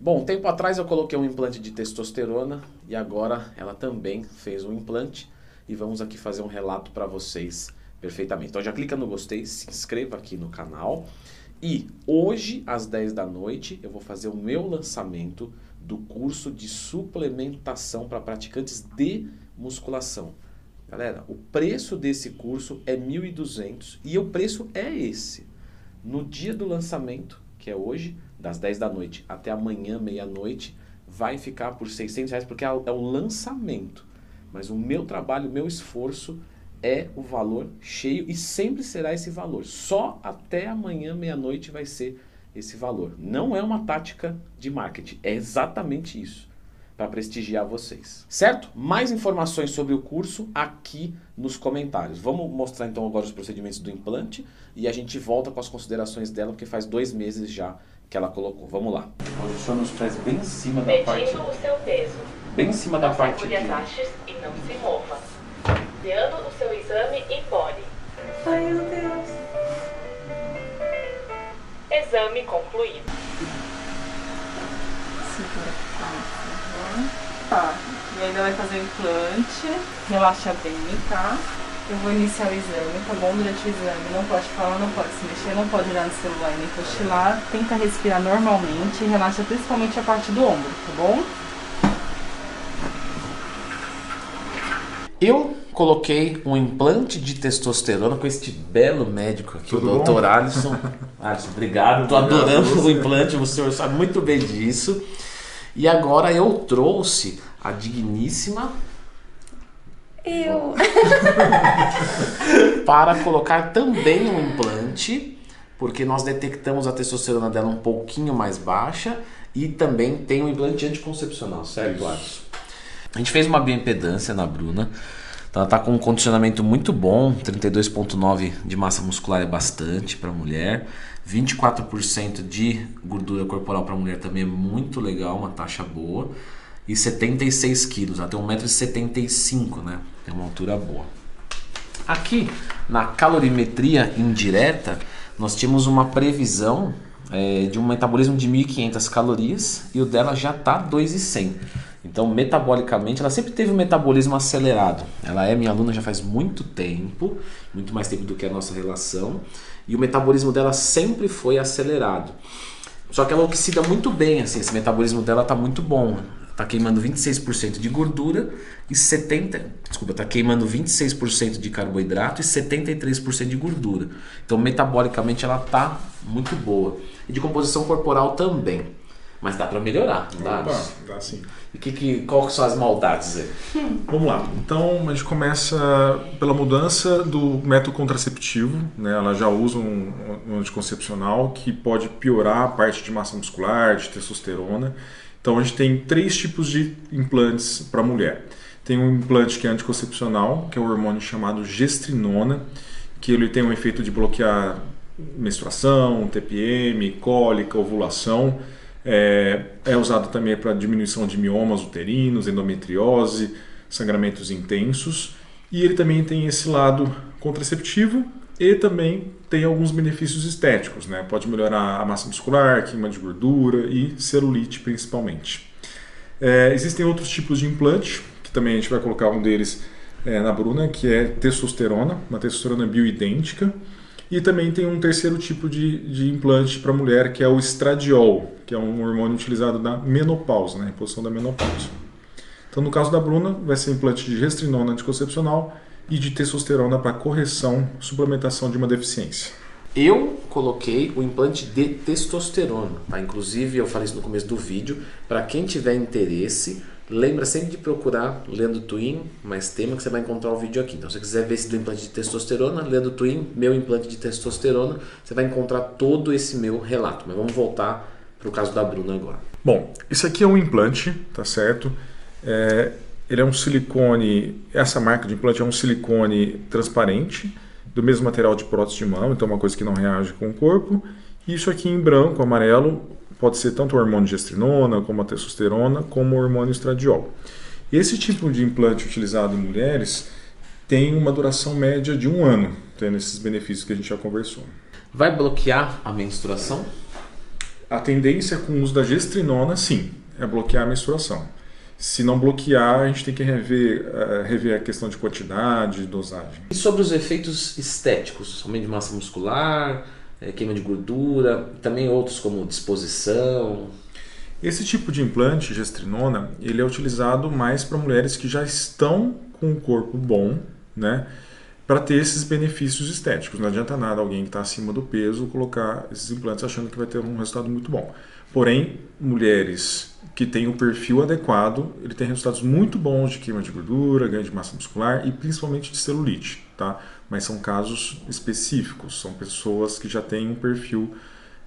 Bom, tempo atrás eu coloquei um implante de testosterona e agora ela também fez um implante e vamos aqui fazer um relato para vocês perfeitamente. Então já clica no gostei, se inscreva aqui no canal e hoje às 10 da noite eu vou fazer o meu lançamento do curso de suplementação para praticantes de musculação. Galera, o preço desse curso é 1.200 e o preço é esse. No dia do lançamento, que é hoje, das 10 da noite até amanhã, meia-noite, vai ficar por 600 reais, porque é, é o lançamento. Mas o meu trabalho, o meu esforço é o valor cheio e sempre será esse valor. Só até amanhã, meia-noite, vai ser esse valor. Não é uma tática de marketing, é exatamente isso para prestigiar vocês. Certo? Mais informações sobre o curso aqui nos comentários. Vamos mostrar então agora os procedimentos do implante e a gente volta com as considerações dela, porque faz dois meses já que ela colocou. Vamos lá. Posiciona os pés bem em cima da Medindo parte. o seu peso. Bem em cima da Não parte segure as hastes e não se mova. Enviando o seu exame e pode. Ai, meu Deus. Exame concluído. Segura aqui, Tá. E ainda vai fazer o implante. Relaxa bem, tá? Eu vou iniciar o exame, tá bom? Durante o exame, não pode falar, não pode se mexer, não pode olhar no celular nem cochilar. Tenta respirar normalmente, relaxa principalmente a parte do ombro, tá bom? Eu coloquei um implante de testosterona com este belo médico aqui, Tudo o Dr. Alisson. Alisson, obrigado. Tô adorando o implante, o senhor sabe muito bem disso. E agora eu trouxe a digníssima Eu. para colocar também um implante, porque nós detectamos a testosterona dela um pouquinho mais baixa e também tem um implante anticoncepcional, certo, Alisson? A gente fez uma bioimpedância na Bruna. Então ela está com um condicionamento muito bom, 32,9% de massa muscular é bastante para mulher, 24% de gordura corporal para mulher também é muito legal, uma taxa boa, e 76 quilos, tem 1,75m, né? Tem uma altura boa. Aqui na calorimetria indireta, nós tínhamos uma previsão é, de um metabolismo de 1.500 calorias e o dela já está 2.100. Então, metabolicamente, ela sempre teve um metabolismo acelerado. Ela é minha aluna já faz muito tempo, muito mais tempo do que a nossa relação, e o metabolismo dela sempre foi acelerado. Só que ela oxida muito bem, assim, esse metabolismo dela tá muito bom. Tá queimando 26% de gordura e 70, desculpa, tá queimando 26% de carboidrato e 73% de gordura. Então, metabolicamente ela tá muito boa. E de composição corporal também. Mas dá para melhorar, não dá? Opa, dá sim. E que, que, qual que são as maldades aí? Vamos lá. Então a gente começa pela mudança do método contraceptivo. Né? Ela já usa um, um anticoncepcional que pode piorar a parte de massa muscular, de testosterona. Então a gente tem três tipos de implantes para mulher. Tem um implante que é anticoncepcional, que é o hormônio chamado gestrinona, que ele tem um efeito de bloquear menstruação, TPM, cólica, ovulação. É, é usado também para diminuição de miomas uterinos, endometriose, sangramentos intensos. E ele também tem esse lado contraceptivo e também tem alguns benefícios estéticos. Né? Pode melhorar a massa muscular, queima de gordura e celulite principalmente. É, existem outros tipos de implante, que também a gente vai colocar um deles é, na Bruna, que é testosterona, uma testosterona bioidêntica. E também tem um terceiro tipo de, de implante para mulher, que é o estradiol, que é um hormônio utilizado na menopausa, né, em posição da menopausa. Então, no caso da Bruna, vai ser implante de gestrinona anticoncepcional e de testosterona para correção, suplementação de uma deficiência. Eu coloquei o implante de testosterona, tá? Inclusive eu falei isso no começo do vídeo. Para quem tiver interesse, lembra sempre de procurar Lendo Twin, mais tema que você vai encontrar o vídeo aqui. Então, se você quiser ver esse do implante de testosterona, Lendo Twin, meu implante de testosterona, você vai encontrar todo esse meu relato. Mas vamos voltar para o caso da Bruna agora. Bom, isso aqui é um implante, tá certo? É, ele é um silicone, essa marca de implante é um silicone transparente, do mesmo material de prótese de mão, então é uma coisa que não reage com o corpo. E isso aqui em branco, amarelo, pode ser tanto o hormônio gestrinona, como a testosterona, como o hormônio estradiol. Esse tipo de implante utilizado em mulheres tem uma duração média de um ano, tendo esses benefícios que a gente já conversou. Vai bloquear a menstruação? A tendência com o uso da gestrinona, sim, é bloquear a menstruação. Se não bloquear, a gente tem que rever, uh, rever a questão de quantidade, dosagem. E sobre os efeitos estéticos, aumento de massa muscular, queima de gordura, também outros como disposição. Esse tipo de implante, gestrinona, ele é utilizado mais para mulheres que já estão com um corpo bom, né? Para ter esses benefícios estéticos. Não adianta nada alguém que está acima do peso colocar esses implantes achando que vai ter um resultado muito bom. Porém, mulheres que têm o perfil adequado, ele tem resultados muito bons de queima de gordura, ganho de massa muscular e principalmente de celulite, tá? Mas são casos específicos, são pessoas que já têm um perfil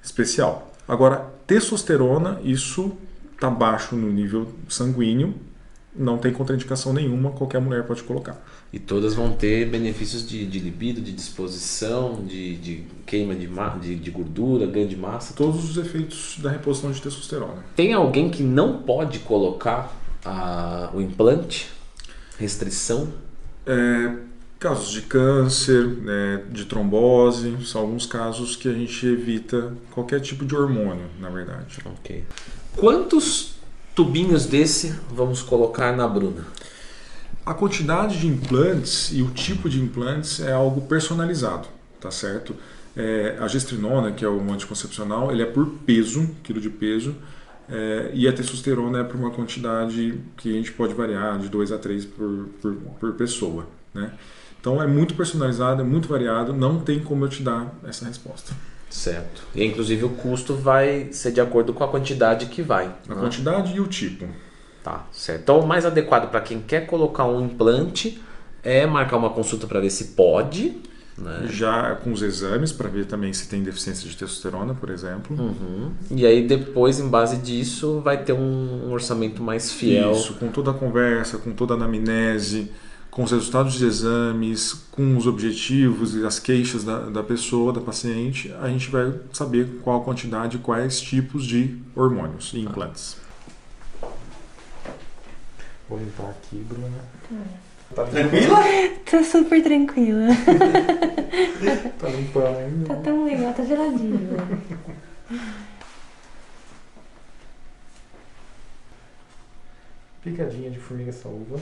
especial. Agora, testosterona, isso está baixo no nível sanguíneo, não tem contraindicação nenhuma, qualquer mulher pode colocar. E todas vão ter benefícios de, de libido, de disposição, de, de queima de, de, de, gordura, ganho de massa. Todos os efeitos da reposição de testosterona. Tem alguém que não pode colocar a, o implante? Restrição? É, casos de câncer, né, de trombose, são alguns casos que a gente evita qualquer tipo de hormônio, na verdade. Ok. Quantos tubinhos desse vamos colocar na Bruna? A quantidade de implantes e o tipo de implantes é algo personalizado, tá certo? É, a gestrinona, que é o anticoncepcional, ele é por peso, quilo de peso, é, e a testosterona é por uma quantidade que a gente pode variar de 2 a 3 por, por, por pessoa, né? Então é muito personalizado, é muito variado, não tem como eu te dar essa resposta. Certo. E inclusive o custo vai ser de acordo com a quantidade que vai. A né? quantidade e o tipo. Tá, certo. Então, o mais adequado para quem quer colocar um implante é marcar uma consulta para ver se pode. Né? Já com os exames, para ver também se tem deficiência de testosterona, por exemplo. Uhum. E aí, depois, em base disso, vai ter um orçamento mais fiel. Isso, com toda a conversa, com toda a anamnese, com os resultados de exames, com os objetivos e as queixas da, da pessoa, da paciente, a gente vai saber qual a quantidade e quais tipos de hormônios e implantes. Vou limpar aqui, Bruna. Tá tranquila? Tô super tranquila. tá limpando ainda? Tá tão legal, tá geladinho. Picadinha de formiga saúva.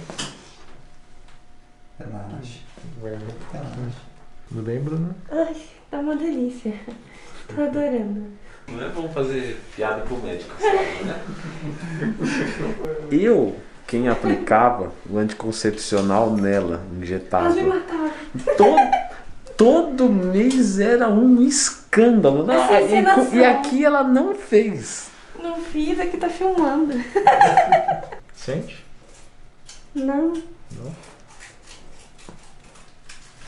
Relaxa. Relaxa. Tudo bem, Bruna? Ai, tá uma delícia. Tô adorando. Não é bom fazer piada pro médico, sabe, né? Eu quem aplicava o anticoncepcional nela, injetava. Quase mataram. Todo, todo mês era um escândalo. Não, e, e, aqui ela não fez. Não fiz, aqui tá filmando. Sente? Não. Não?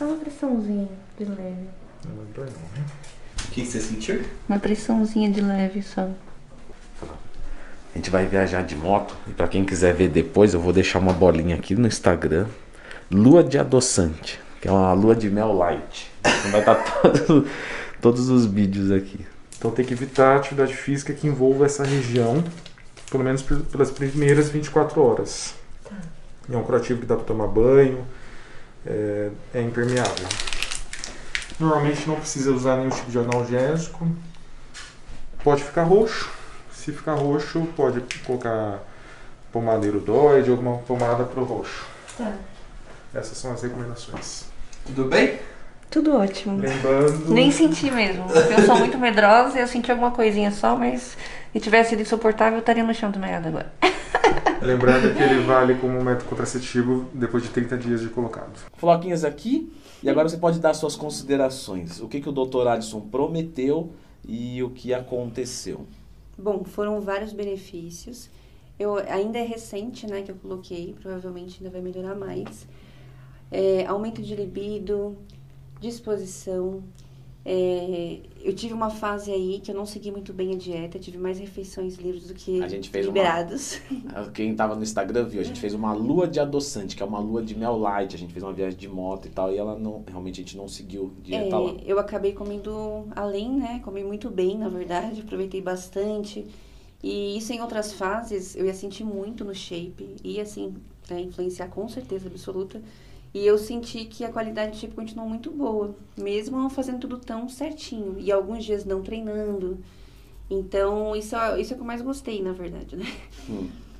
Só uma pressãozinha de leve. Não, não, não. O que você sentiu? Uma pressãozinha de leve só. A gente vai viajar de moto. E para quem quiser ver depois, eu vou deixar uma bolinha aqui no Instagram. Lua de adoçante, que é uma lua de mel light. Então vai estar todos, todos os vídeos aqui. Então tem que evitar atividade física que envolva essa região, pelo menos pelas primeiras 24 horas. Tá. É um curativo que dá para tomar banho, é, é impermeável. Normalmente não precisa usar nenhum tipo de analgésico. Pode ficar roxo, se ficar roxo, pode colocar pomada irudoide ou alguma pomada pro roxo. Tá. Essas são as recomendações. Tudo bem? Tudo ótimo. Lembrando. Nem senti mesmo. Eu sou muito medrosa e eu senti alguma coisinha só, mas se tivesse sido insuportável, eu estaria no chão desmaiada agora. Lembrando que ele vale como método contraceptivo depois de 30 dias de colocado. Floquinhas aqui, e agora você pode dar suas considerações. O que, que o Dr. Adson prometeu e o que aconteceu. Bom, foram vários benefícios. Eu, ainda é recente, né, que eu coloquei, provavelmente ainda vai melhorar mais. É, aumento de libido, disposição. É, eu tive uma fase aí que eu não segui muito bem a dieta, tive mais refeições livres do que a gente fez liberados. Uma, quem tava no Instagram viu, a gente fez uma lua de adoçante, que é uma lua de mel light, a gente fez uma viagem de moto e tal, e ela não, realmente a gente não seguiu dieta é, lá. Eu acabei comendo além, né, comi muito bem, na verdade, aproveitei bastante. E isso em outras fases eu ia sentir muito no shape, e assim, né, influenciar com certeza absoluta. E eu senti que a qualidade de shape continuou muito boa, mesmo não fazendo tudo tão certinho. E alguns dias não treinando. Então, isso, é- isso é o que eu mais gostei, na verdade, né? Hum.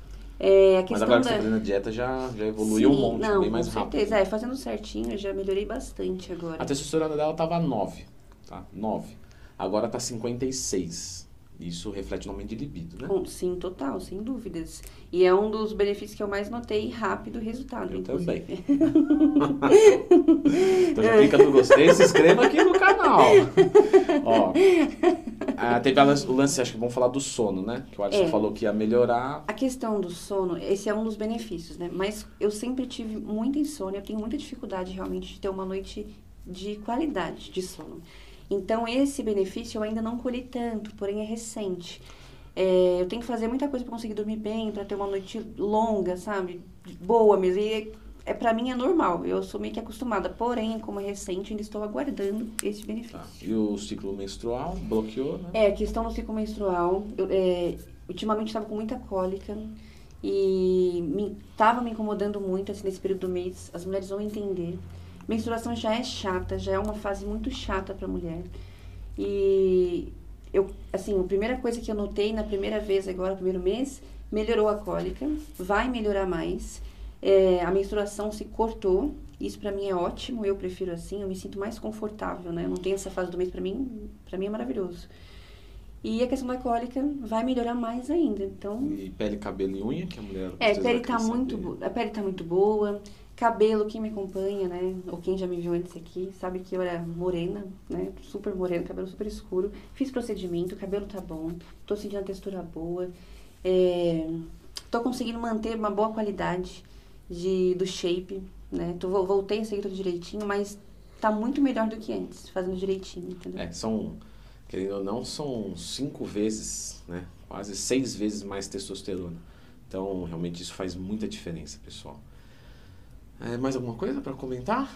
É, a Mas questão agora que da... você tá fazendo a dieta já, já evoluiu um Sim, monte, não, bem mais com rápido. certeza. É, fazendo certinho, eu já melhorei bastante agora. A testosterona dela tava 9, tá? 9. Agora tá 56. Isso reflete no aumento de libido, né? Sim, total, sem dúvidas. E é um dos benefícios que eu mais notei rápido resultado, Eu inclusive. Então já clica no gostei e se inscreva aqui no canal. Ó, ah, teve o lance, acho que vamos falar do sono, né? Que o Alisson É. falou que ia melhorar. A questão do sono, esse é um dos benefícios, né? Mas eu sempre tive muita insônia, eu tenho muita dificuldade realmente de ter uma noite de qualidade de sono. Então, esse benefício eu ainda não colhi tanto, porém é recente. É, eu tenho que fazer muita coisa para conseguir dormir bem, para ter uma noite longa, sabe? Boa mesmo. E é, para mim é normal, eu sou meio que acostumada. Porém, como é recente, ainda estou aguardando esse benefício. Tá. E o ciclo menstrual bloqueou, né? É, a questão do ciclo menstrual. Eu, é, ultimamente estava com muita cólica e me, tava me incomodando muito assim, nesse período do mês. As mulheres vão entender. Menstruação já é chata, já é uma fase muito chata para mulher. E eu, assim, a primeira coisa que eu notei na primeira vez agora, primeiro mês, melhorou a cólica, vai melhorar mais. É, a menstruação se cortou, isso pra mim é ótimo, eu prefiro assim, eu me sinto mais confortável, né? Eu não tenho essa fase do mês pra mim, para mim é maravilhoso. E a questão da cólica vai melhorar mais ainda. Então, E pele, cabelo e unha, que a mulher. é, a pele tá muito, a pele tá muito boa. Cabelo, quem me acompanha, né? Ou quem já me viu antes aqui, sabe que eu era morena, né? Super morena, cabelo super escuro. Fiz procedimento, o cabelo tá bom. Tô sentindo a textura boa. É, tô conseguindo manter uma boa qualidade de, do shape, né? Tô, vol- voltei a seguir tudo direitinho, mas tá muito melhor do que antes, fazendo direitinho, entendeu? É, são, querendo ou não, são cinco vezes, né? Quase seis vezes mais testosterona. Então, realmente, isso faz muita diferença, pessoal. É, mais alguma coisa para comentar?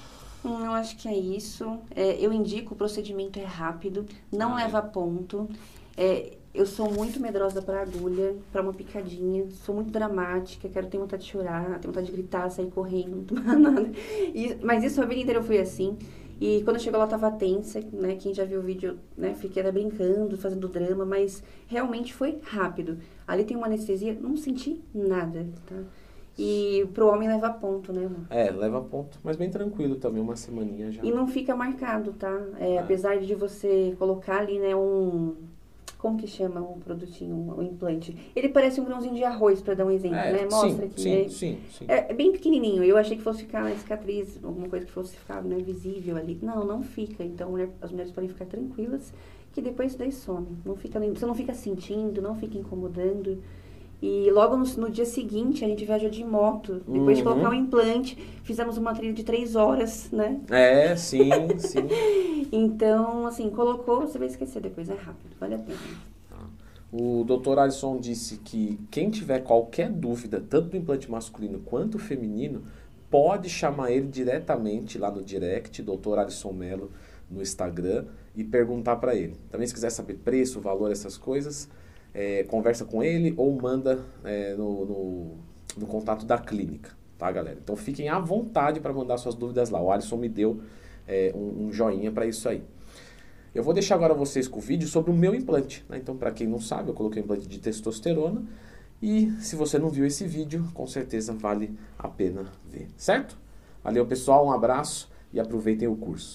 Hum, Eu acho que é isso. É, eu indico, o procedimento é rápido, não Ah, é. leva a ponto. É, eu sou muito medrosa para agulha, para uma picadinha. Sou muito dramática, quero ter vontade de chorar, tenho vontade de gritar, sair correndo, não tomar nada. E- mas isso a vida inteira eu fui assim. E quando chegou lá eu tava tensa, né? Quem já viu o vídeo, né? Fiquei até brincando, fazendo drama, mas realmente foi rápido. Ali tem uma anestesia, não senti nada, tá? E pro homem leva ponto, né, amor? É, leva ponto, mas bem tranquilo também, uma semaninha já. E não fica marcado, tá? É, Ah. Apesar de você colocar ali, né, um. Como que chama o produtinho, o implante? Ele parece um grãozinho de arroz, pra dar um exemplo, É, né? Mostra sim, aqui. sim, né? sim, sim. É, é bem pequenininho. Eu achei que fosse ficar na cicatriz, alguma coisa que fosse ficar né, visível ali. Não, não fica. Então mulher- as mulheres podem ficar tranquilas que depois isso daí some. Não fica, nem- você não fica sentindo, não fica incomodando. E logo no, no dia seguinte a gente viajou de moto. Depois de Uhum. colocar o implante, fizemos uma trilha de três horas, né? É, sim, sim. Então, assim, colocou, você vai esquecer depois, é rápido, vale a pena. O Dr. Alisson disse que quem tiver qualquer dúvida, tanto do implante masculino quanto feminino, pode chamar ele diretamente lá no direct, Dr. Alisson Melo, no Instagram, e perguntar para ele. Também se quiser saber preço, valor, essas coisas, é, conversa com ele ou manda é, no, no, no contato da clínica, tá, galera? Então fiquem à vontade para mandar suas dúvidas lá. O Alisson me deu é, um, um joinha para isso aí. Eu vou deixar agora vocês com o vídeo sobre o meu implante. né? Então, para quem não sabe, eu coloquei um implante de testosterona. E se você não viu esse vídeo, com certeza vale a pena ver, certo? Valeu, pessoal, um abraço e aproveitem o curso.